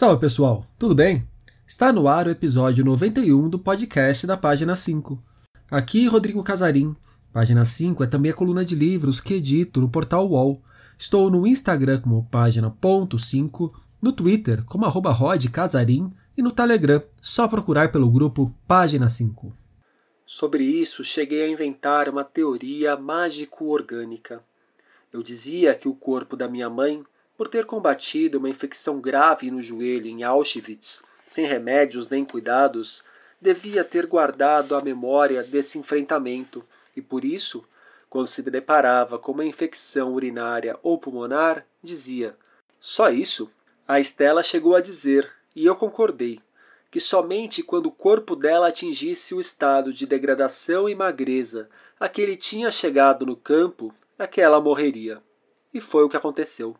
Salve pessoal, tudo bem? Está no ar o episódio 91 do podcast da página 5. Aqui Rodrigo Casarim. Página 5 é também a coluna de livros que edito no portal UOL. Estou no Instagram como página.5, no Twitter como arroba rodcasarim e no Telegram, só procurar pelo grupo Página 5. Sobre isso, cheguei a inventar uma teoria mágico-orgânica. Eu dizia que o corpo da minha mãe, por ter combatido uma infecção grave no joelho em Auschwitz, sem remédios nem cuidados, devia ter guardado a memória desse enfrentamento e por isso, quando se deparava com uma infecção urinária ou pulmonar, dizia: Só isso? A Estela chegou a dizer, e eu concordei que somente quando o corpo dela atingisse o estado de degradação e magreza a que ele tinha chegado no campo, é que ela morreria. E foi o que aconteceu.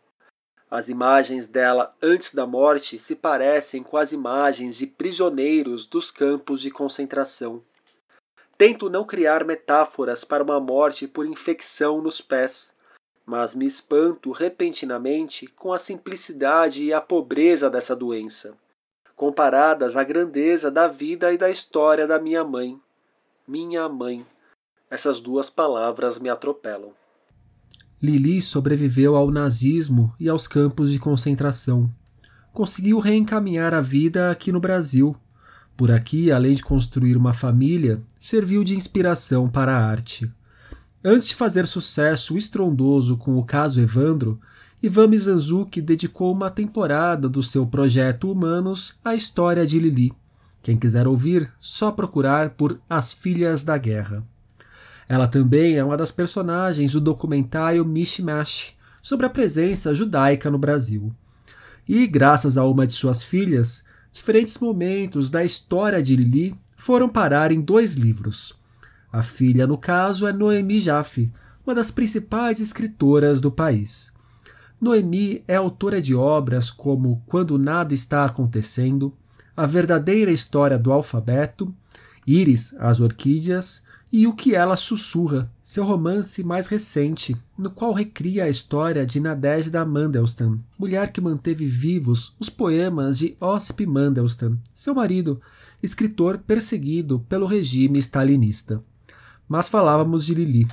As imagens dela antes da morte se parecem com as imagens de prisioneiros dos campos de concentração. Tento não criar metáforas para uma morte por infecção nos pés, mas me espanto repentinamente com a simplicidade e a pobreza dessa doença comparadas à grandeza da vida e da história da minha mãe. Minha mãe. Essas duas palavras me atropelam. Lili sobreviveu ao nazismo e aos campos de concentração. Conseguiu reencaminhar a vida aqui no Brasil. Por aqui, além de construir uma família, serviu de inspiração para a arte. Antes de fazer sucesso estrondoso com o caso Evandro, Ivan Mizanzuki dedicou uma temporada do seu projeto Humanos à história de Lili. Quem quiser ouvir, só procurar por As Filhas da Guerra. Ela também é uma das personagens do documentário Mishmash, sobre a presença judaica no Brasil. E, graças a uma de suas filhas, diferentes momentos da história de Lili foram parar em dois livros. A filha, no caso, é Noemi Jaffe, uma das principais escritoras do país. Noemi é autora de obras como Quando Nada Está Acontecendo, A Verdadeira História do Alfabeto, Íris, as Orquídeas e O que Ela Sussurra, seu romance mais recente, no qual recria a história de Nadezhda Mandelstam, mulher que manteve vivos os poemas de Osip Mandelstam, seu marido, escritor perseguido pelo regime stalinista. Mas falávamos de Lili.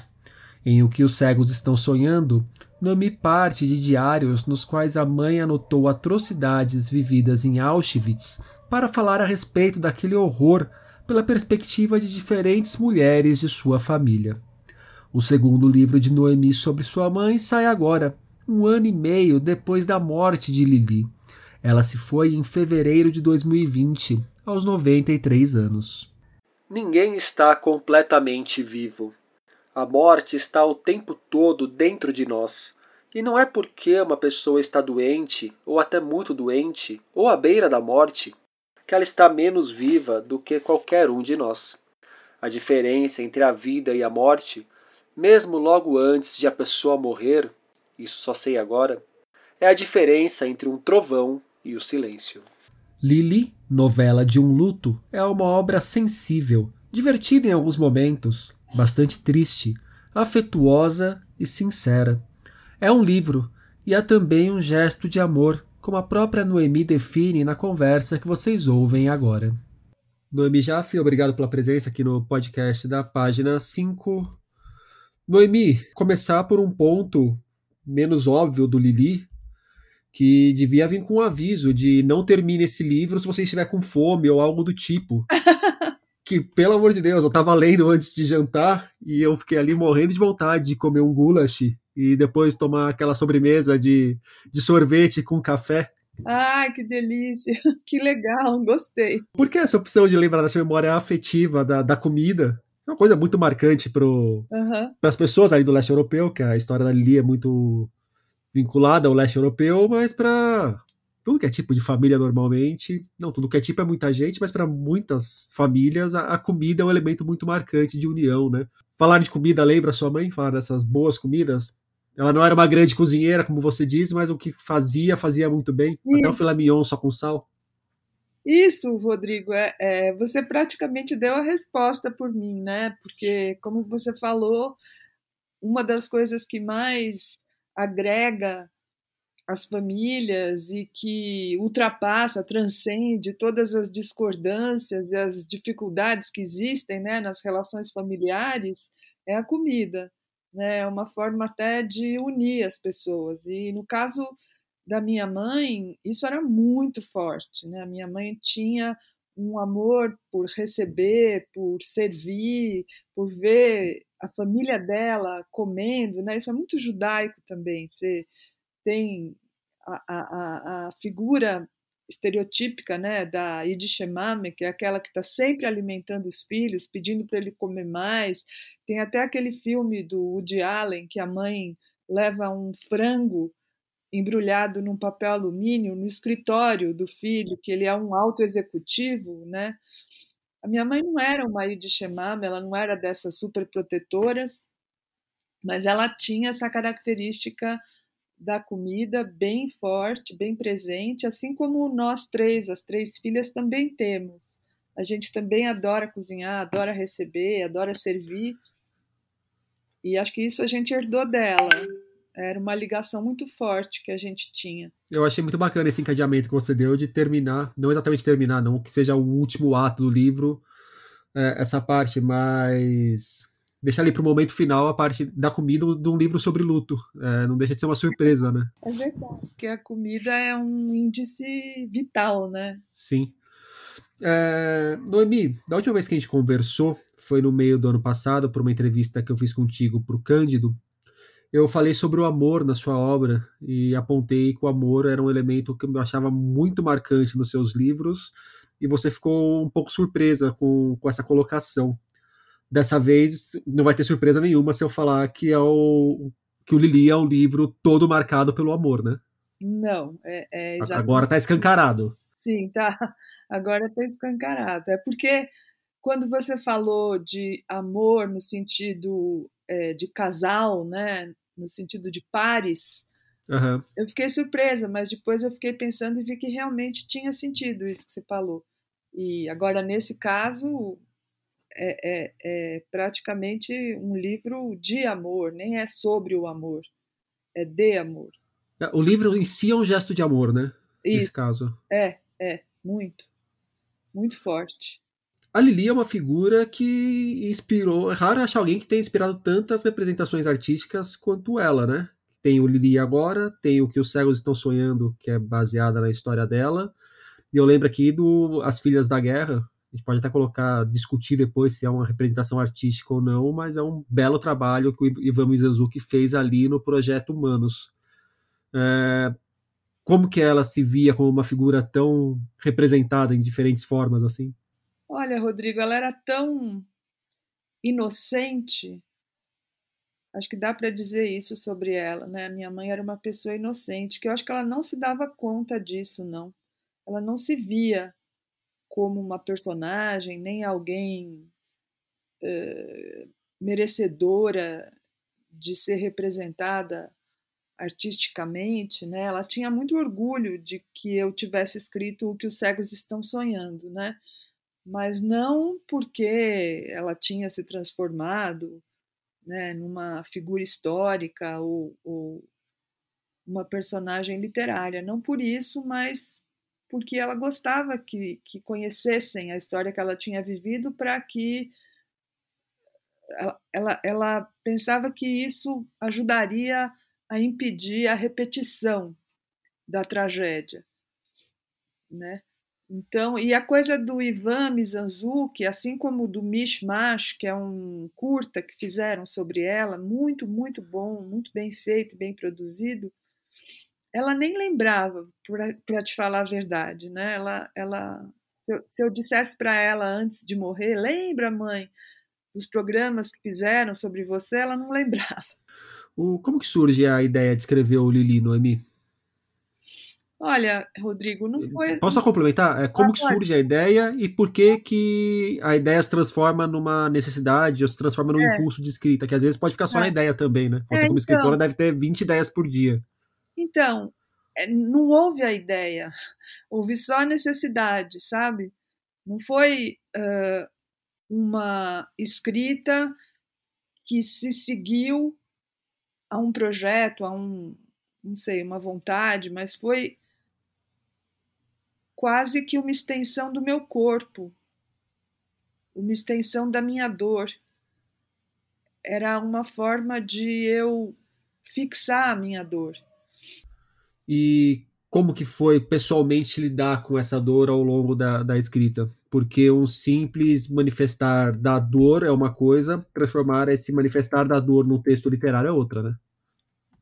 Em O que os cegos estão sonhando, Nomi parte de diários nos quais a mãe anotou atrocidades vividas em Auschwitz para falar a respeito daquele horror pela perspectiva de diferentes mulheres de sua família. O segundo livro de Noemi sobre sua mãe sai agora, um ano e meio depois da morte de Lili. Ela se foi em fevereiro de 2020, aos 93 anos. Ninguém está completamente vivo. A morte está o tempo todo dentro de nós. E não é porque uma pessoa está doente, ou até muito doente, ou à beira da morte, que ela está menos viva do que qualquer um de nós. A diferença entre a vida e a morte, mesmo logo antes de a pessoa morrer, isso só sei agora, é a diferença entre um trovão e o silêncio. Lili, novela de um luto, é uma obra sensível, divertida em alguns momentos, bastante triste, afetuosa e sincera. É um livro e é também um gesto de amor, como a própria Noemi define na conversa que vocês ouvem agora. Noemi Jaffe, obrigado pela presença aqui no podcast da página 5. Noemi, começar por um ponto menos óbvio do Lili, que devia vir com um aviso de não termine esse livro se você estiver com fome ou algo do tipo. que, pelo amor de Deus, eu estava lendo antes de jantar e eu fiquei ali morrendo de vontade de comer um goulash e depois tomar aquela sobremesa de, de sorvete com café. Ai, que delícia! Que legal, gostei. Por que essa opção de lembrar dessa memória afetiva da, da comida? É uma coisa muito marcante para uhum. as pessoas ali do leste europeu, que a história da Lili é muito vinculada ao leste europeu, mas para tudo que é tipo de família normalmente, não, tudo que é tipo é muita gente, mas para muitas famílias a, a, comida é um elemento muito marcante de união, né? Falar de comida lembra sua mãe? Falar dessas boas comidas? Ela não era uma grande cozinheira, como você diz, mas o que fazia, fazia muito bem. Sim. Até o filé mignon só com sal. Isso, Rodrigo, é, é, você praticamente deu a resposta por mim, né? Porque, como você falou, uma das coisas que mais agrega as famílias e que ultrapassa, transcende todas as discordâncias e as dificuldades que existem né, nas relações familiares é a comida. Né? É uma forma até de unir as pessoas. E no caso da minha mãe, isso era muito forte. Né? A minha mãe tinha um amor por receber, por servir, por ver a família dela comendo, né? Isso é muito judaico também. Você tem a, a, a figura estereotípica, né, da Idishemame, que é aquela que está sempre alimentando os filhos, pedindo para ele comer mais. Tem até aquele filme do Woody Allen que a mãe leva um frango embrulhado num papel alumínio no escritório do filho, que ele é um alto executivo, né? A minha mãe não era uma Idishemame, ela não era dessas super protetoras, mas ela tinha essa característica da comida bem forte, bem presente, assim como nós três, as três filhas, também temos. A gente também adora cozinhar, adora receber, adora servir. E acho que isso a gente herdou dela. Era uma ligação muito forte que a gente tinha. Eu achei muito bacana esse encadeamento que você deu de terminar, não exatamente terminar, não, que seja o último ato do livro, é, essa parte, mas deixar ali para o momento final a parte da comida de um livro sobre luto. É, não deixa de ser uma surpresa, né? É verdade, porque a comida é um índice vital, né? Sim. É, Noemi, da última vez que a gente conversou, foi no meio do ano passado, por uma entrevista que eu fiz contigo para o Cândido, eu falei sobre o amor na sua obra e apontei que o amor era um elemento que eu achava muito marcante nos seus livros e você ficou um pouco surpresa com, com essa colocação. Dessa vez não vai ter surpresa nenhuma se eu falar que é o que o Lili é um livro todo marcado pelo amor, né? Não, é, é exatamente. Agora está escancarado. Sim, tá. Agora está escancarado. É porque quando você falou de amor no sentido é, de casal, né? No sentido de pares, uhum. eu fiquei surpresa, mas depois eu fiquei pensando e vi que realmente tinha sentido isso que você falou. E agora, nesse caso, é, é, é, praticamente um livro de amor, nem é sobre o amor, é de amor. É, o livro em si é um gesto de amor, né? Isso. Nesse caso. É, é, muito. Muito forte. A Lili é uma figura que inspirou. É raro achar alguém que tenha inspirado tantas representações artísticas quanto ela, né? Tem o Lili agora, tem o que os cegos estão sonhando, que é baseada na história dela. E eu lembro aqui do As Filhas da Guerra, a gente pode até colocar, discutir depois se é uma representação artística ou não, mas é um belo trabalho que o Ivan Mizanzuki fez ali no projeto Humanos. É, como que ela se via como uma figura tão representada em diferentes formas assim? Olha, Rodrigo, ela era tão inocente. Acho que dá para dizer isso sobre ela, né? Minha mãe era uma pessoa inocente, que eu acho que ela não se dava conta disso, não. Ela não se via como uma personagem, nem alguém uh, merecedora de ser representada artisticamente, né? Ela tinha muito orgulho de que eu tivesse escrito o que os cegos estão sonhando, né? Mas não porque ela tinha se transformado, né, numa figura histórica ou, ou uma personagem literária, não por isso, mas porque ela gostava que, que conhecessem a história que ela tinha vivido para que ela, ela, ela pensava que isso ajudaria a impedir a repetição da tragédia, né? Então, e a coisa do Ivan Mizanzuki, assim como do Mishmash, que é um curta que fizeram sobre ela, muito, muito bom, muito bem feito, bem produzido, ela nem lembrava, para te falar a verdade, né? Ela, ela, se eu, se eu dissesse para ela antes de morrer, lembra, mãe, dos programas que fizeram sobre você, ela não lembrava. O, como que surge a ideia de escrever o Lili, Noemi? Olha, Rodrigo, não foi. Posso complementar? É, como ah, que surge a ideia e por que, que a ideia se transforma numa necessidade ou se transforma num é. impulso de escrita? Que às vezes pode ficar só é. na ideia também, né? Você, é, como escritora, então... deve ter 20 ideias por dia. Então, é, não houve a ideia, houve só a necessidade, sabe? Não foi uh, uma escrita que se seguiu a um projeto, a um, não sei, uma vontade, mas foi quase que uma extensão do meu corpo, uma extensão da minha dor. Era uma forma de eu fixar a minha dor. E como que foi pessoalmente lidar com essa dor ao longo da, da escrita? Porque um simples manifestar da dor é uma coisa, transformar esse manifestar da dor num texto literário é outra, né?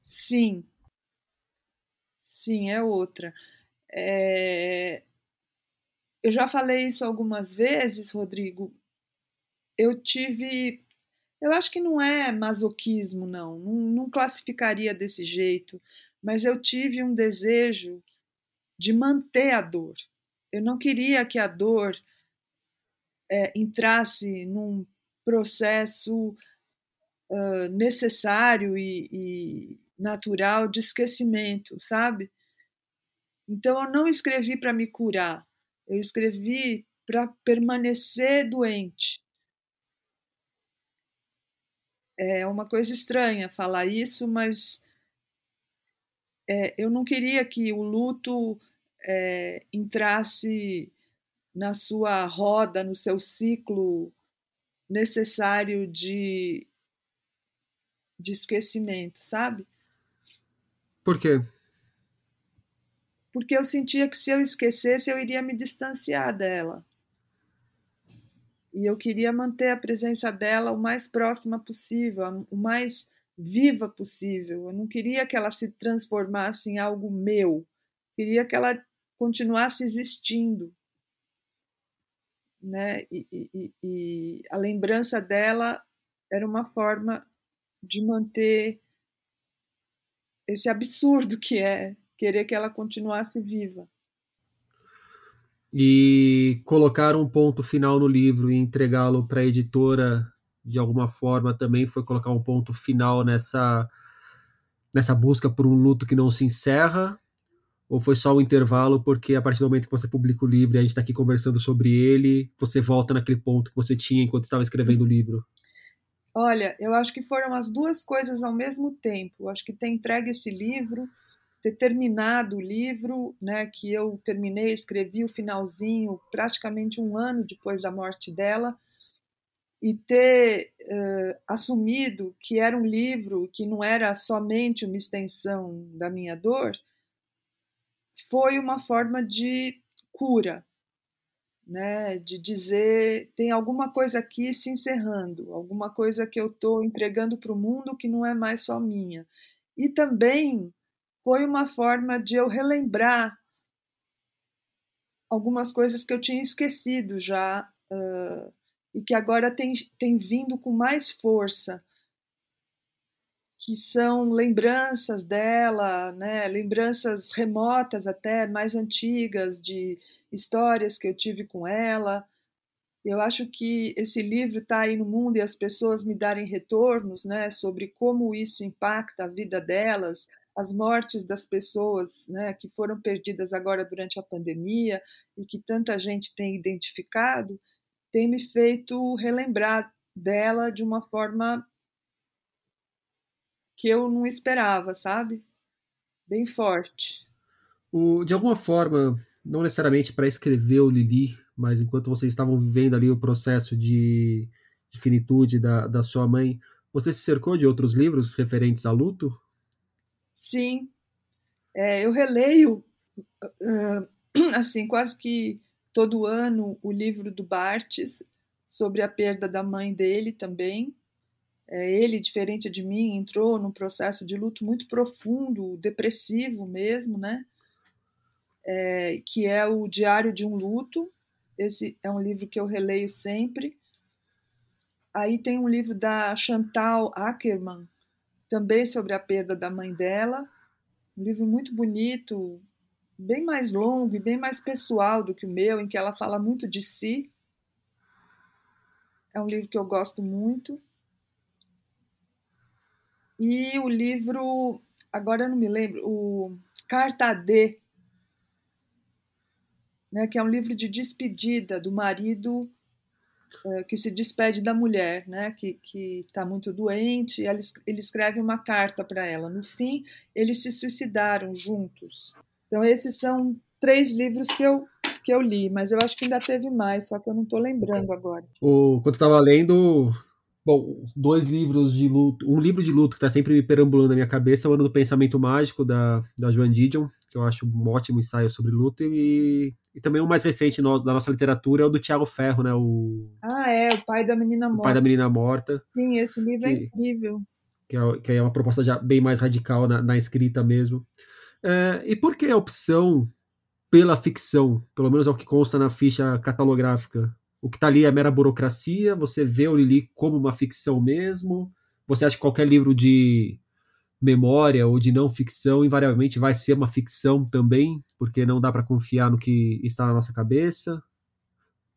Sim. Sim, é outra. É... Eu já falei isso algumas vezes, Rodrigo. Eu tive. Eu acho que não é masoquismo, não. Não, não classificaria desse jeito mas eu tive um desejo de manter a dor. Eu não queria que a dor é, entrasse num processo uh, necessário e, e natural de esquecimento, sabe? Então eu não escrevi para me curar, eu escrevi para permanecer doente. É uma coisa estranha falar isso, mas é, eu não queria que o luto é, entrasse na sua roda, no seu ciclo necessário de, de esquecimento, sabe? Por quê? Porque eu sentia que se eu esquecesse, eu iria me distanciar dela. E eu queria manter a presença dela o mais próxima possível, o mais viva possível. Eu não queria que ela se transformasse em algo meu. Queria que ela continuasse existindo. Né? E, e, e a lembrança dela era uma forma de manter esse absurdo que é querer que ela continuasse viva. E colocar um ponto final no livro e entregá-lo para a editora de alguma forma também foi colocar um ponto final nessa nessa busca por um luto que não se encerra? Ou foi só um intervalo porque a partir do momento que você publica o livro e a gente está aqui conversando sobre ele você volta naquele ponto que você tinha enquanto estava escrevendo o livro? Olha eu acho que foram as duas coisas ao mesmo tempo. Eu acho que ter entregue esse livro ter terminado o livro né que eu terminei escrevi o finalzinho praticamente um ano depois da morte dela e ter uh, assumido que era um livro que não era somente uma extensão da minha dor, foi uma forma de cura, né? de dizer tem alguma coisa aqui se encerrando, alguma coisa que eu estou entregando para o mundo que não é mais só minha. E também foi uma forma de eu relembrar algumas coisas que eu tinha esquecido já. Uh, e que agora tem, tem vindo com mais força, que são lembranças dela, né, lembranças remotas até, mais antigas, de histórias que eu tive com ela. Eu acho que esse livro está aí no mundo e as pessoas me darem retornos né, sobre como isso impacta a vida delas, as mortes das pessoas né, que foram perdidas agora durante a pandemia e que tanta gente tem identificado tem me feito relembrar dela de uma forma que eu não esperava, sabe? Bem forte. O, de alguma forma, não necessariamente para escrever o Lili, mas enquanto vocês estavam vivendo ali o processo de, de finitude da, da sua mãe, você se cercou de outros livros referentes a luto? Sim. É, eu releio, uh, assim, quase que todo ano o livro do Bartes sobre a perda da mãe dele também. É, ele, diferente de mim, entrou num processo de luto muito profundo, depressivo mesmo, né? É, que é o Diário de um Luto. Esse é um livro que eu releio sempre. Aí tem um livro da Chantal Ackerman, também sobre a perda da mãe dela. Um livro muito bonito, bem mais longo e bem mais pessoal do que o meu, em que ela fala muito de si. É um livro que eu gosto muito. E o livro, agora eu não me lembro, o Carta D, né, que é um livro de despedida do marido uh, que se despede da mulher, né, que está muito doente, e ela, ele escreve uma carta para ela. No fim, eles se suicidaram juntos. Então, esses são três livros que eu, que eu li, mas eu acho que ainda teve mais, só que eu não estou lembrando agora. O, quando eu estava lendo, Bom, dois livros de luto. Um livro de luto que está sempre me perambulando na minha cabeça é o Ano do Pensamento Mágico, da, da Joan Didion, que eu acho um ótimo ensaio sobre luto. E, e também o mais recente no, da nossa literatura é o do Tiago Ferro, né? O, ah, é, O Pai da Menina Morta. O Pai da Menina Morta. Sim, esse livro é que, é incrível. Que é, que é uma proposta já bem mais radical na, na escrita mesmo. É, e por que a opção pela ficção? Pelo menos é o que consta na ficha catalográfica o que está ali é mera burocracia? Você vê o Lili como uma ficção mesmo? Você acha que qualquer livro de memória ou de não ficção invariavelmente vai ser uma ficção também, porque não dá para confiar no que está na nossa cabeça?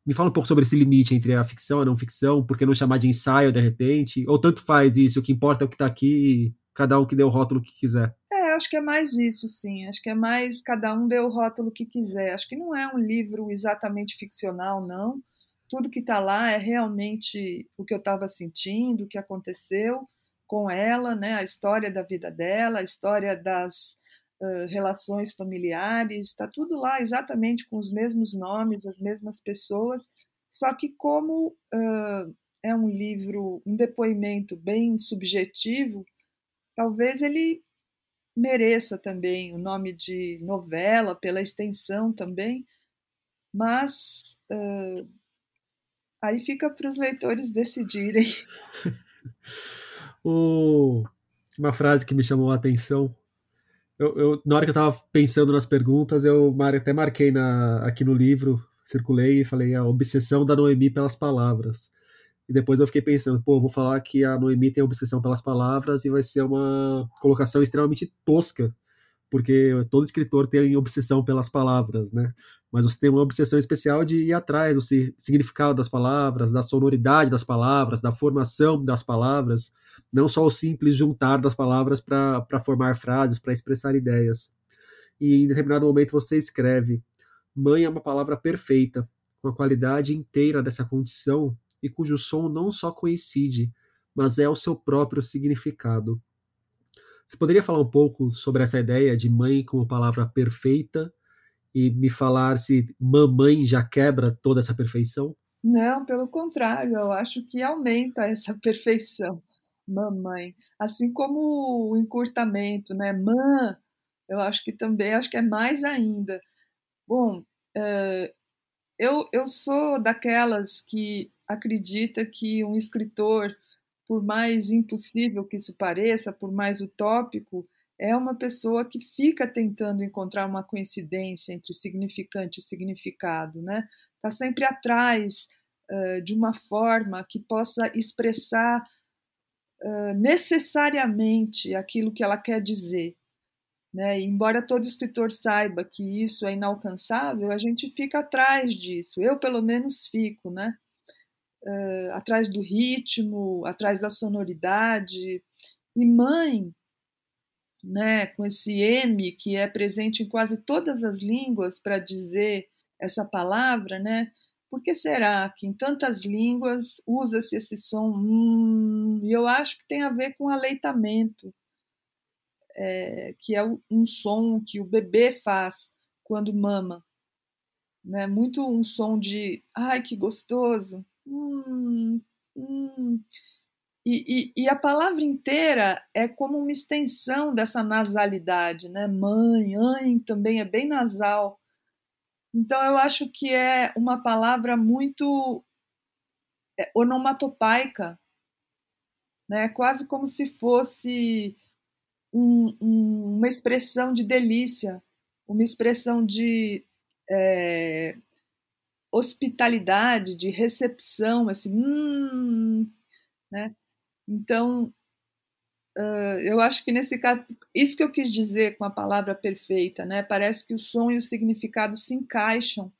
Me fala um pouco sobre esse limite entre a ficção e a não ficção, por que não chamar de ensaio de repente? Ou tanto faz isso, o que importa é o que está aqui, cada um que dê o rótulo que quiser. Acho que é mais isso, sim. Acho que é mais cada um dê o rótulo que quiser. Acho que não é um livro exatamente ficcional, não tudo que está lá é realmente o que eu estava sentindo, o que aconteceu com ela, né? a história da vida dela, a história das uh, relações familiares, está tudo lá exatamente com os mesmos nomes, as mesmas pessoas, só que como uh, é um livro, um depoimento bem subjetivo, talvez ele mereça também o nome de novela, pela extensão também, mas uh, Aí fica para os leitores decidirem. o... Uma frase que me chamou a atenção. Eu, eu, na hora que eu estava pensando nas perguntas, eu até marquei na, aqui no livro, circulei e falei a obsessão da Noemi pelas palavras. E depois eu fiquei pensando, pô, vou falar que a Noemi tem obsessão pelas palavras e vai ser uma colocação extremamente tosca, porque todo escritor tem obsessão pelas palavras, né? mas você tem uma obsessão especial de ir atrás do significado das palavras, da sonoridade das palavras, da formação das palavras, não só o simples juntar das palavras para formar frases, para expressar ideias. E em determinado momento você escreve: Mãe é uma palavra perfeita, com a qualidade inteira dessa condição e cujo som não só coincide, mas é o seu próprio significado. Você poderia falar um pouco sobre essa ideia de mãe como palavra perfeita e me falar se mamãe já quebra toda essa perfeição? Não, pelo contrário, eu acho que aumenta essa perfeição, mamãe. Assim como o encurtamento, né? Mã, eu acho que também, acho que é mais ainda. Bom, é, eu, eu sou daquelas que acredita que um escritor, por mais impossível que isso pareça, por mais utópico, é uma pessoa que fica tentando encontrar uma coincidência entre significante e significado, né? Está sempre atrás uh, de uma forma que possa expressar uh, necessariamente aquilo que ela quer dizer. Né? E embora todo escritor saiba que isso é inalcançável, a gente fica atrás disso. Eu, pelo menos, fico, né? Uh, atrás do ritmo, atrás da sonoridade. E mãe né, com esse M que é presente em quase todas as línguas para dizer essa palavra, né? Por que será que em tantas línguas usa-se esse som? Hum, e eu acho que tem a ver com aleitamento, é, que é um som que o bebê faz quando mama. Né? Muito um som de ai que gostoso. Hum, hum. E, e, e, a palavra inteira é como uma extensão dessa nasalidade, né? Mãe, mãe também é bem nasal. Então eu acho que é uma palavra muito é, onomatopaica, né? Quase como se fosse um, um, uma expressão de delícia, uma expressão de é, hospitalidade, de recepção, assim, hum, né? Então, uh, eu acho que nesse caso, isso que eu quis dizer com a palavra perfeita, né? Parece que o som e o significado se encaixam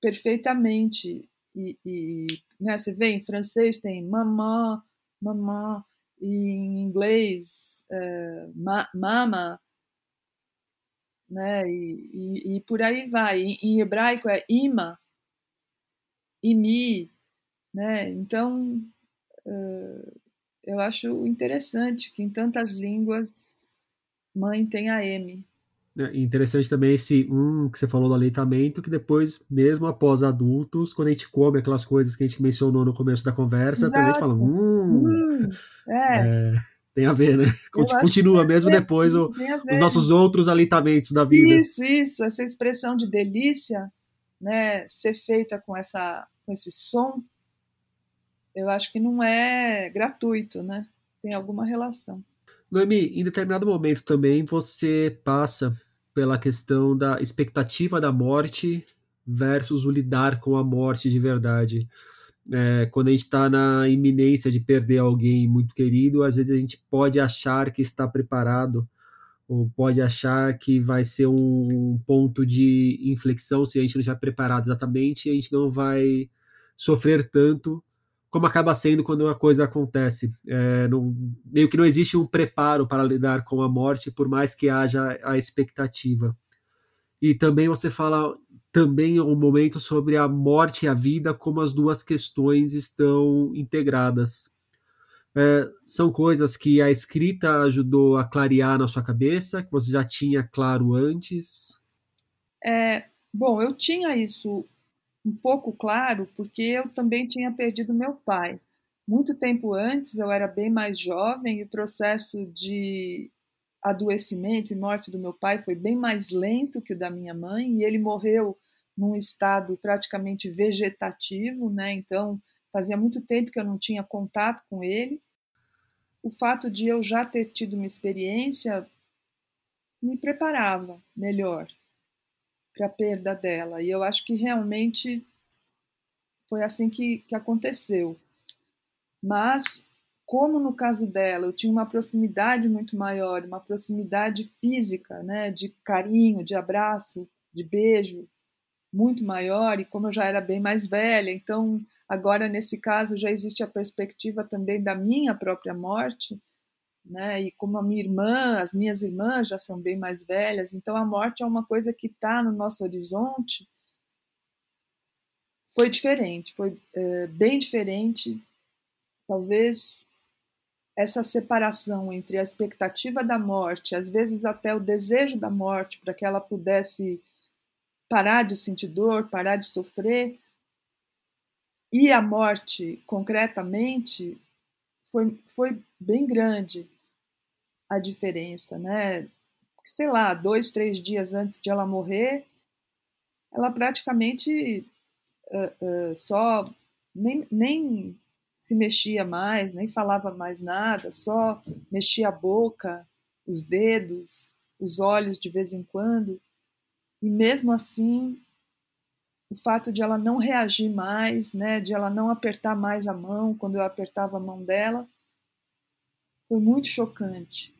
perfeitamente. E, e né, você vê, em francês tem mamã, mamã, e em inglês, ma, mama, né? E, e, e, por aí vai. Em, em hebraico é ima, imi, né? Então, uh, eu acho interessante que em tantas línguas mãe tem a M. É interessante também esse um que você falou do aleitamento, que depois, mesmo após adultos, quando a gente come aquelas coisas que a gente mencionou no começo da conversa, Exato. também a gente fala, hum, hum é. é. tem a ver, né? Continua mesmo depois o, os nossos outros aleitamentos da vida. Isso, isso, essa expressão de delícia, né, ser feita com essa com esse som, eu acho que não é gratuito, né? Tem alguma relação. Noemi, em determinado momento também você passa pela questão da expectativa da morte versus o lidar com a morte de verdade. É, quando a gente está na iminência de perder alguém muito querido, às vezes a gente pode achar que está preparado ou pode achar que vai ser um ponto de inflexão se a gente não estiver preparado exatamente, a gente não vai sofrer tanto como acaba sendo quando uma coisa acontece. É, não, meio que não existe um preparo para lidar com a morte, por mais que haja a expectativa. E também você fala também um momento sobre a morte e a vida, como as duas questões estão integradas. É, são coisas que a escrita ajudou a clarear na sua cabeça, que você já tinha claro antes? É, bom, eu tinha isso um pouco claro, porque eu também tinha perdido meu pai. Muito tempo antes, eu era bem mais jovem e o processo de adoecimento e morte do meu pai foi bem mais lento que o da minha mãe, e ele morreu num estado praticamente vegetativo, né? Então, fazia muito tempo que eu não tinha contato com ele. O fato de eu já ter tido uma experiência me preparava melhor para a perda dela. E eu acho que realmente foi assim que, que aconteceu. Mas, como no caso dela, eu tinha uma proximidade muito maior, uma proximidade física, né, de carinho, de abraço, de beijo, muito maior, e como eu já era bem mais velha, então agora nesse caso já existe a perspectiva também da minha própria morte né? E como a minha irmã, as minhas irmãs já são bem mais velhas, então a morte é uma coisa que está no nosso horizonte. Foi diferente, foi é, bem diferente. Talvez essa separação entre a expectativa da morte, às vezes até o desejo da morte, para que ela pudesse parar de sentir dor, parar de sofrer, e a morte concretamente foi, foi bem grande a diferença, né? Sei lá, dois, três dias antes de ela morrer, ela praticamente uh, uh, só nem, nem se mexia mais, nem falava mais nada, só mexia a boca, os dedos, os olhos de vez em quando. E mesmo assim, o fato de ela não reagir mais, né, de ela não apertar mais a mão quando eu apertava a mão dela, foi muito chocante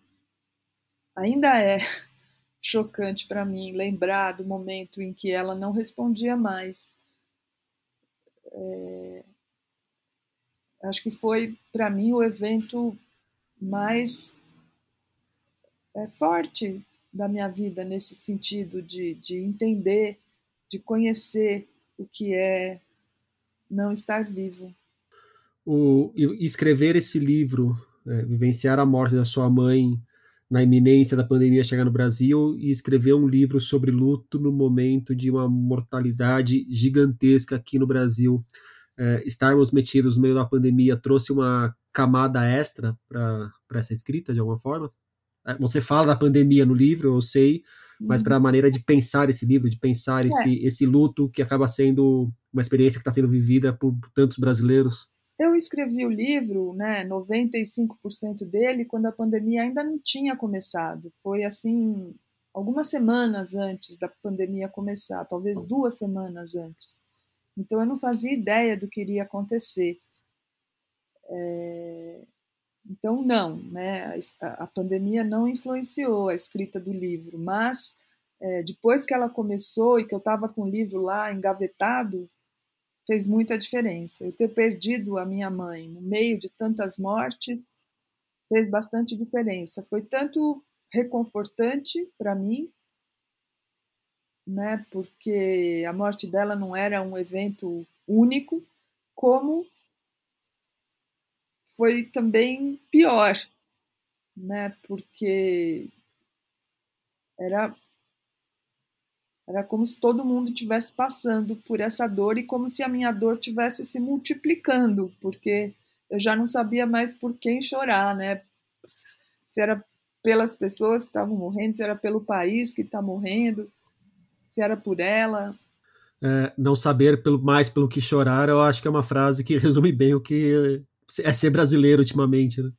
ainda é chocante para mim lembrar do momento em que ela não respondia mais. É, acho que foi para mim o evento mais é, forte da minha vida nesse sentido de, de entender, de conhecer o que é não estar vivo. O, escrever esse livro, é, vivenciar a morte da sua mãe, na iminência da pandemia chegar no Brasil e escrever um livro sobre luto no momento de uma mortalidade gigantesca aqui no Brasil. É, estarmos metidos no meio da pandemia trouxe uma camada extra para essa escrita, de alguma forma? É, você fala da pandemia no livro, eu sei, mas para a uhum. maneira de pensar esse livro, de pensar é. esse, esse luto que acaba sendo uma experiência que está sendo vivida por tantos brasileiros. Eu escrevi o livro, né, 95% dele, quando a pandemia ainda não tinha começado. Foi assim, algumas semanas antes da pandemia começar, talvez duas semanas antes. Então eu não fazia ideia do que iria acontecer. É... Então não, né? A, a, pandemia não influenciou a escrita do livro, mas é, depois que ela começou e que eu estava com o livro lá engavetado, fez muita diferença. Eu ter perdido a minha mãe no meio de tantas mortes fez bastante diferença. Foi tanto reconfortante para mim, né, porque a morte dela não era um evento único, como foi também pior, né? Porque era era como se todo mundo estivesse passando por essa dor e como se a minha dor tivesse se multiplicando, porque eu já não sabia mais por quem chorar, né? Se era pelas pessoas que estavam morrendo, se era pelo país que está morrendo, se era por ela. É, não saber pelo, mais pelo que chorar, eu acho que é uma frase que resume bem o que é ser brasileiro ultimamente, né?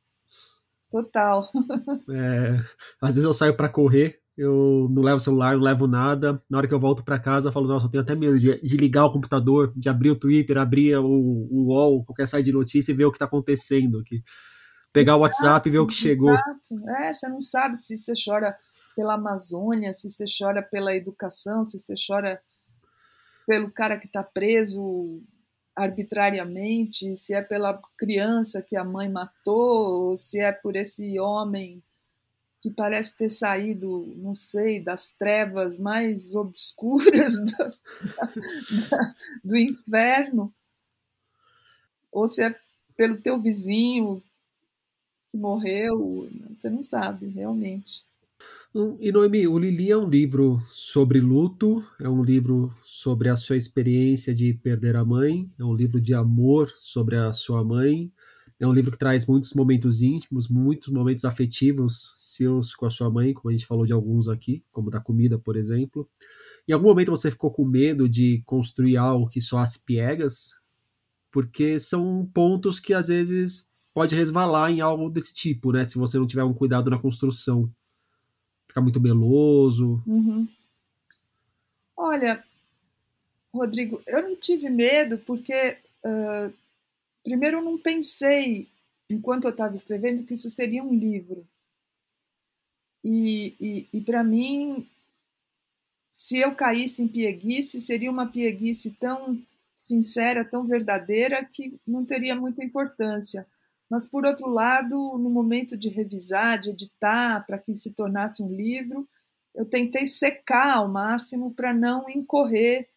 Total. É, às vezes eu saio para correr, eu não levo celular, não levo nada. Na hora que eu volto para casa, eu falo, nossa, eu tenho até medo de, de, ligar o computador, de abrir o Twitter, abrir o, o UOL, qualquer site de notícia e ver o que está acontecendo aqui. Pegar o WhatsApp e ver o que chegou. Exato. É, você não sabe se você chora pela Amazônia, se você chora pela educação, se você chora pelo cara que está preso arbitrariamente, se é pela criança que a mãe matou, ou se é por esse homem que parece ter saído, não sei, das trevas mais obscuras do, do inferno, ou se é pelo teu vizinho que morreu, você não sabe, realmente. E Noemi, o Lili é um livro sobre luto, é um livro sobre a sua experiência de perder a mãe, é um livro de amor sobre a sua mãe, é um livro que traz muitos momentos íntimos, muitos momentos afetivos seus com a sua mãe, como a gente falou de alguns aqui, como da comida, por exemplo. Em algum momento você ficou com medo de construir algo que soasse piegas? Porque são pontos que às vezes pode resvalar em algo desse tipo, né? Se você não tiver um cuidado na construção ficar muito meloso? Uhum. Olha, Rodrigo, eu não tive medo porque, uh, primeiro, eu não pensei, enquanto eu estava escrevendo, que isso seria um livro. E, e, e para mim, se eu caísse em pieguice, seria uma pieguice tão sincera, tão verdadeira, que não teria muita importância. Mas, por outro lado, no momento de revisar, de editar, para que se tornasse um livro, eu tentei secar ao máximo para não incorrer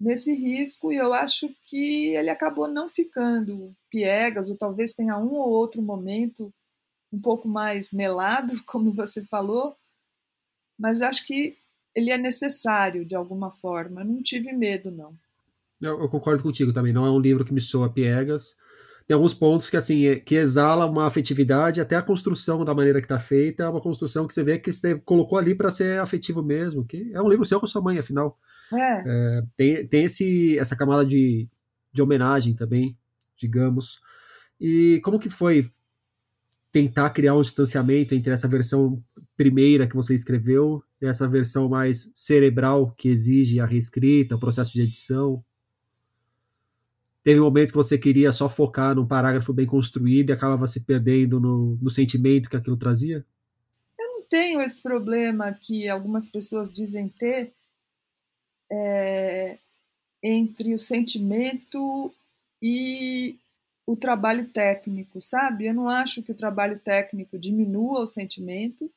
nesse risco e eu acho que ele acabou não ficando piegas, ou talvez tenha um ou outro momento um pouco mais melado, como você falou, mas acho que ele é necessário de alguma forma. Não tive medo, não. Eu, eu concordo contigo também. Não é um livro que me soa piegas tem alguns pontos que assim é, que exala uma afetividade, até a construção da maneira que está feita é uma construção que você vê que você colocou ali para ser afetivo mesmo, que é um livro seu com sua mãe, afinal. É. É, tem tem esse, essa camada de, de homenagem também, digamos. E como que foi tentar criar um distanciamento entre essa versão primeira que você escreveu e essa versão mais cerebral que exige a reescrita, o processo de edição? Teve momentos que você queria só focar num parágrafo bem construído e acabava se perdendo no, no sentimento que aquilo trazia? Eu não tenho esse problema que algumas pessoas dizem ter é, entre o sentimento e o trabalho técnico, sabe? Eu não acho que o trabalho técnico diminua o sentimento,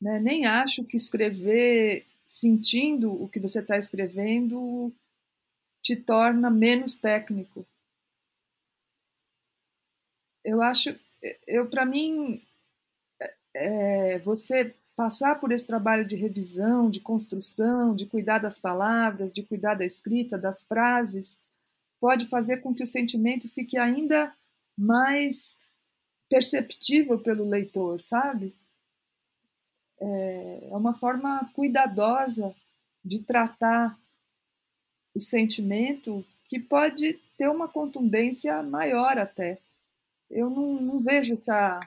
né? nem acho que escrever sentindo o que você está escrevendo te torna menos técnico. Eu acho, eu para mim, é, você passar por esse trabalho de revisão, de construção, de cuidar das palavras, de cuidar da escrita, das frases, pode fazer com que o sentimento fique ainda mais perceptível pelo leitor, sabe? É, é uma forma cuidadosa de tratar o sentimento que pode ter uma contundência maior até. Eu não, não vejo essa,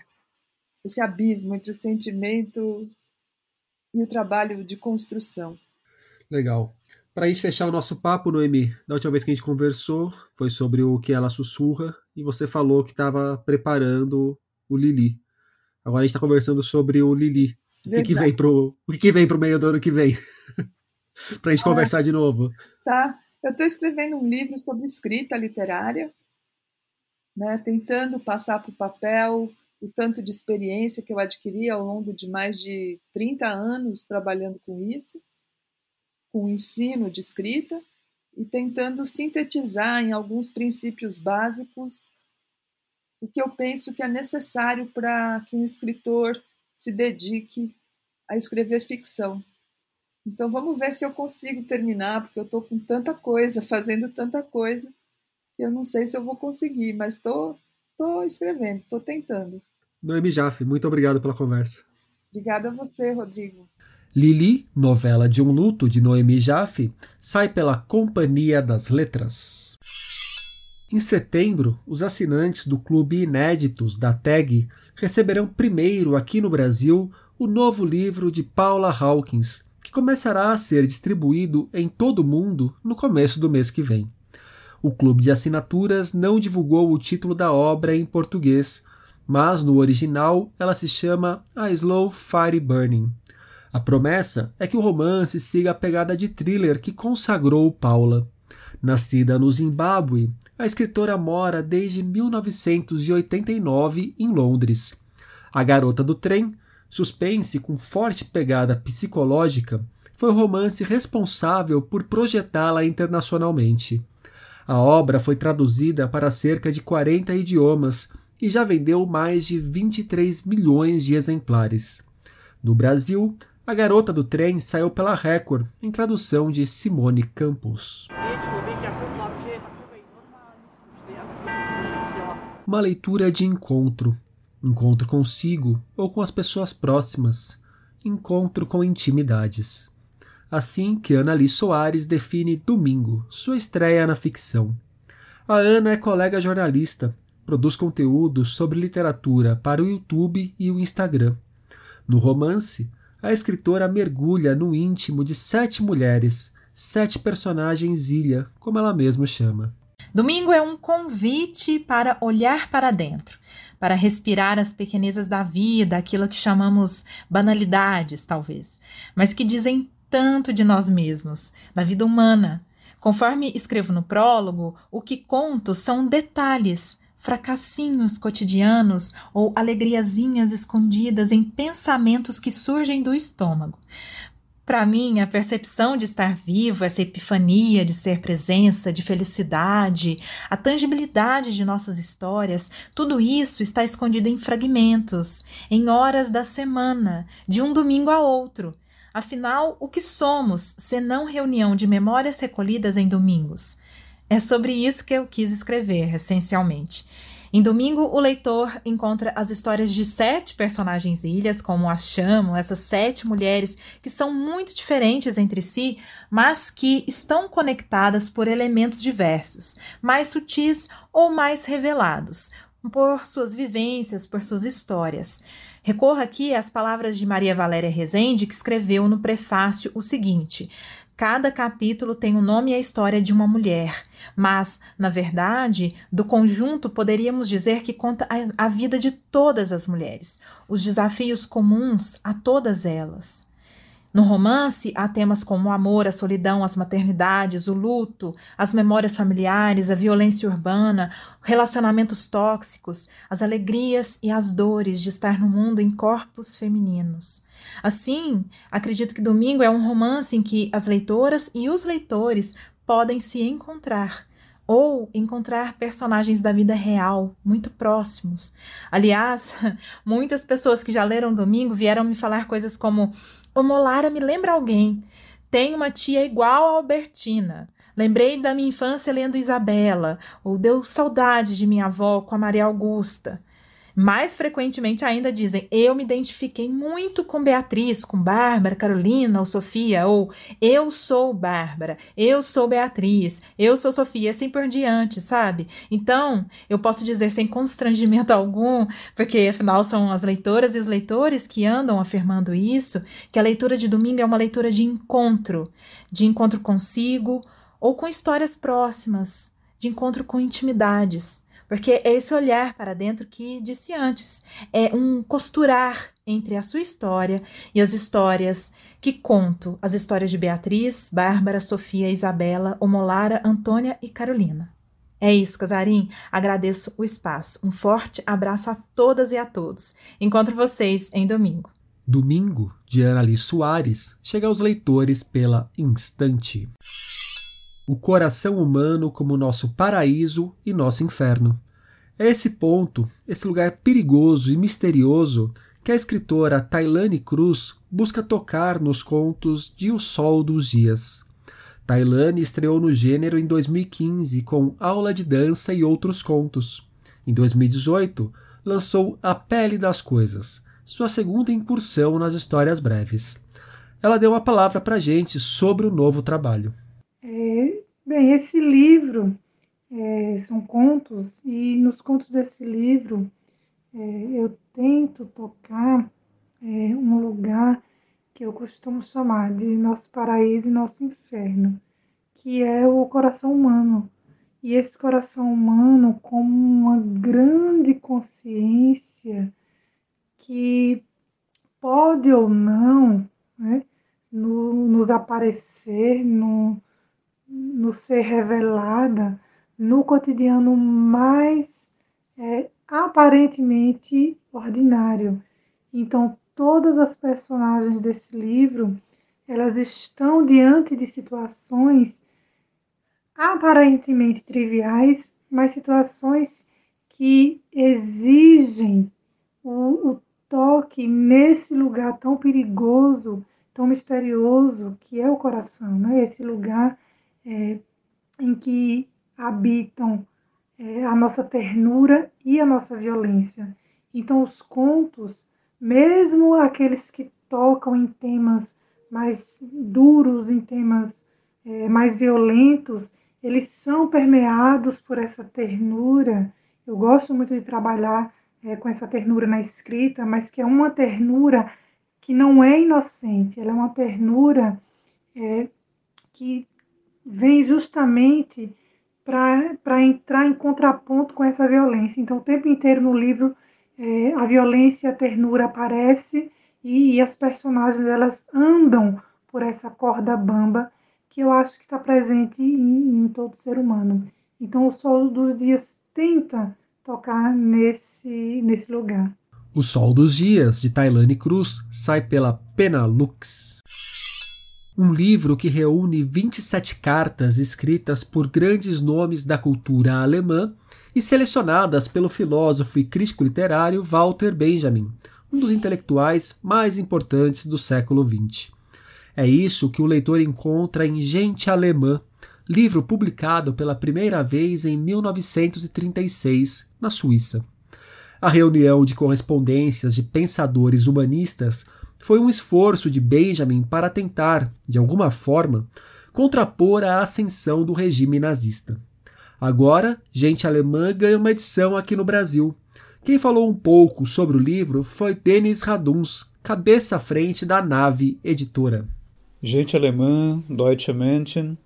esse abismo entre o sentimento e o trabalho de construção. Legal. Para a gente fechar o nosso papo, Noemi, da última vez que a gente conversou foi sobre o que ela sussurra e você falou que estava preparando o Lili. Agora a gente está conversando sobre o Lili. O que, que, vem pro, o que, que vem pro meio do ano que vem? para a gente conversar de novo. Tá. Eu estou escrevendo um livro sobre escrita literária, né, tentando passar para o papel o tanto de experiência que eu adquiri ao longo de mais de 30 anos trabalhando com isso, com o ensino de escrita, e tentando sintetizar em alguns princípios básicos o que eu penso que é necessário para que um escritor se dedique a escrever ficção. Então vamos ver se eu consigo terminar, porque eu estou com tanta coisa, fazendo tanta coisa, que eu não sei se eu vou conseguir, mas estou tô, tô escrevendo, estou tentando. Noemi Jaffe, muito obrigado pela conversa. Obrigada a você, Rodrigo. Lili, novela de um luto de Noemi Jaffe, sai pela Companhia das Letras. Em setembro, os assinantes do Clube Inéditos da TAG receberão primeiro aqui no Brasil o novo livro de Paula Hawkins, que começará a ser distribuído em todo o mundo no começo do mês que vem. O clube de assinaturas não divulgou o título da obra em português, mas no original ela se chama A Slow Fire Burning. A promessa é que o romance siga a pegada de thriller que consagrou Paula. Nascida no Zimbábue, a escritora mora desde 1989 em Londres. A Garota do Trem, suspense com forte pegada psicológica, foi o romance responsável por projetá-la internacionalmente. A obra foi traduzida para cerca de 40 idiomas e já vendeu mais de 23 milhões de exemplares. No Brasil, A Garota do Trem saiu pela Record, em tradução de Simone Campos. uma leitura de encontro, encontro consigo ou com as pessoas próximas, encontro com intimidades. Assim que Ana Lee Soares define Domingo, sua estreia na ficção. A Ana é colega jornalista, produz conteúdo sobre literatura para o YouTube e o Instagram. No romance, a escritora mergulha no íntimo de sete mulheres, sete personagens ilha, como ela mesma chama. Domingo é um convite para olhar para dentro, para respirar as pequenezas da vida, aquilo que chamamos banalidades, talvez, mas que dizem tanto de nós mesmos, da vida humana. Conforme escrevo no prólogo, o que conto são detalhes, fracassinhos cotidianos ou alegriazinhas escondidas em pensamentos que surgem do estômago. Para mim, a percepção de estar vivo, essa epifania de ser presença, de felicidade, a tangibilidade de nossas histórias, tudo isso está escondido em fragmentos, em horas da semana, de um domingo a outro. Afinal, o que somos, senão reunião de memórias recolhidas em domingos? É sobre isso que eu quis escrever, essencialmente. Em domingo, o leitor encontra as histórias de sete personagens ilhas, como as chamam, essas sete mulheres que são muito diferentes entre si, mas que estão conectadas por elementos diversos, mais sutis ou mais revelados, por suas vivências, por suas histórias. Recorro aqui às palavras de Maria Valéria Rezende, que escreveu no prefácio o seguinte: Cada capítulo tem o nome e a história de uma mulher, mas, na verdade, do conjunto poderíamos dizer que conta a, a vida de todas as mulheres, os desafios comuns a todas elas. No romance, há temas como o amor, a solidão, as maternidades, o luto, as memórias familiares, a violência urbana, relacionamentos tóxicos, as alegrias e as dores de estar no mundo em corpos femininos. Assim, acredito que Domingo é um romance em que as leitoras e os leitores podem se encontrar ou encontrar personagens da vida real muito próximos. Aliás, muitas pessoas que já leram Domingo vieram me falar coisas como: "O Molara me lembra alguém. Tem uma tia igual a Albertina." Lembrei da minha infância lendo Isabela, ou deu saudade de minha avó com a Maria Augusta. Mais frequentemente ainda dizem: Eu me identifiquei muito com Beatriz, com Bárbara, Carolina ou Sofia, ou Eu sou Bárbara, eu sou Beatriz, eu sou Sofia, assim por diante, sabe? Então, eu posso dizer sem constrangimento algum, porque afinal são as leitoras e os leitores que andam afirmando isso, que a leitura de domingo é uma leitura de encontro, de encontro consigo ou com histórias próximas, de encontro com intimidades. Porque é esse olhar para dentro que disse antes, é um costurar entre a sua história e as histórias que conto, as histórias de Beatriz, Bárbara, Sofia, Isabela, Omolara, Antônia e Carolina. É isso, Casarim. Agradeço o espaço. Um forte abraço a todas e a todos. Encontro vocês em domingo. Domingo, de Anali Soares, chega aos leitores pela Instante o coração humano como nosso paraíso e nosso inferno. É esse ponto, esse lugar perigoso e misterioso, que a escritora Tailane Cruz busca tocar nos contos de O Sol dos Dias. Tailane estreou no gênero em 2015 com Aula de Dança e Outros Contos. Em 2018, lançou A Pele das Coisas, sua segunda incursão nas histórias breves. Ela deu uma palavra para gente sobre o novo trabalho. Bem, esse livro é, são contos, e nos contos desse livro é, eu tento tocar é, um lugar que eu costumo chamar de nosso paraíso e nosso inferno, que é o coração humano. E esse coração humano como uma grande consciência que pode ou não né, no, nos aparecer, no, no ser revelada no cotidiano mais é, aparentemente ordinário. Então, todas as personagens desse livro, elas estão diante de situações aparentemente triviais, mas situações que exigem o, o toque nesse lugar tão perigoso, tão misterioso que é o coração, né? Esse lugar é, em que habitam é, a nossa ternura e a nossa violência. Então, os contos, mesmo aqueles que tocam em temas mais duros, em temas é, mais violentos, eles são permeados por essa ternura. Eu gosto muito de trabalhar é, com essa ternura na escrita, mas que é uma ternura que não é inocente, ela é uma ternura é, que vem justamente para entrar em contraponto com essa violência. Então, o tempo inteiro no livro, é, a violência e a ternura aparece e, e, as personagens elas andam por essa corda bamba que eu acho que está presente em, em, todo ser humano. Então, o Sol dos Dias tenta tocar nesse, nesse lugar. O Sol dos Dias, de Tailane Cruz, sai pela Penalux um livro que reúne 27 cartas escritas por grandes nomes da cultura alemã e selecionadas pelo filósofo e crítico literário Walter Benjamin, um dos intelectuais mais importantes do século XX. É isso que o leitor encontra em Gente Alemã, livro publicado pela primeira vez em 1936, na Suíça. A reunião de correspondências de pensadores humanistas foi um esforço de Benjamin para tentar, de alguma forma, contrapor a ascensão do regime nazista. Agora, Gente Alemã ganha uma edição aqui no Brasil. Quem falou um pouco sobre o livro foi Denis Raduns, cabeça à frente da Nave Editora. Gente Alemã, Deutsche Menschen,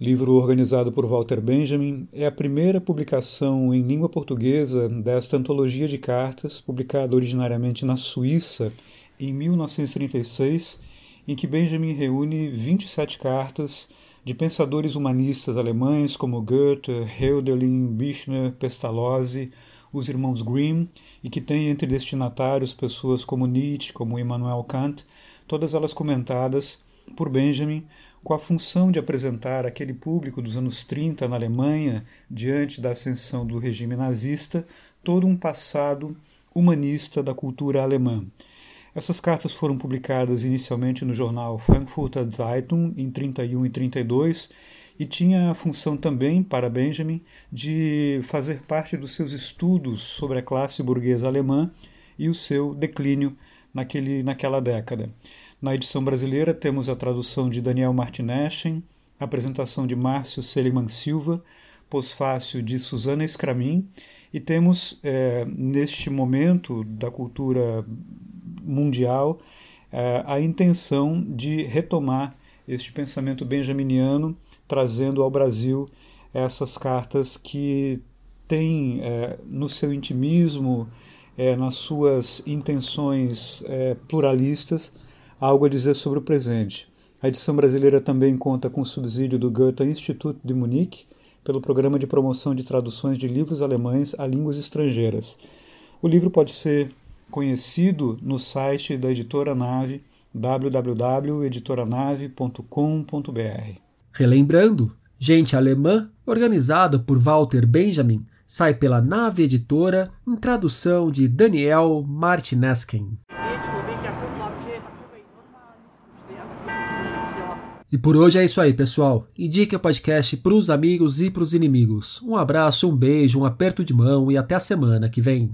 livro organizado por Walter Benjamin, é a primeira publicação em língua portuguesa desta antologia de cartas, publicada originariamente na Suíça em 1936, em que Benjamin reúne 27 cartas de pensadores humanistas alemães como Goethe, Hölderlin, Büchner, Pestalozzi, os irmãos Grimm, e que tem entre destinatários pessoas como Nietzsche, como Immanuel Kant, todas elas comentadas por Benjamin com a função de apresentar aquele público dos anos 30 na Alemanha, diante da ascensão do regime nazista, todo um passado humanista da cultura alemã. Essas cartas foram publicadas inicialmente no jornal Frankfurter Zeitung em 31 e 32 e tinha a função também para Benjamin de fazer parte dos seus estudos sobre a classe burguesa alemã e o seu declínio naquele, naquela década. Na edição brasileira temos a tradução de Daniel Martineschen, a apresentação de Márcio Seligman Silva, pós-fácil de Susana Escramin, e temos, é, neste momento da cultura mundial é, a intenção de retomar este pensamento benjaminiano, trazendo ao Brasil essas cartas que têm é, no seu intimismo, é, nas suas intenções pluralistas, algo a dizer sobre o presente. A edição brasileira também conta com o subsídio do Goethe Institut de Munique, pelo Programa de Promoção de Traduções de Livros Alemães a Línguas Estrangeiras. O livro pode ser conhecido no site da Editora Nave www.editoranave.com.br. Relembrando, Gente Alemã, organizado por Walter Benjamin, sai pela Nave Editora, em tradução de Daniel Martinesken. E por hoje é isso aí, pessoal. Indique o podcast para os amigos e para os inimigos. Um abraço, um beijo, um aperto de mão e até a semana que vem.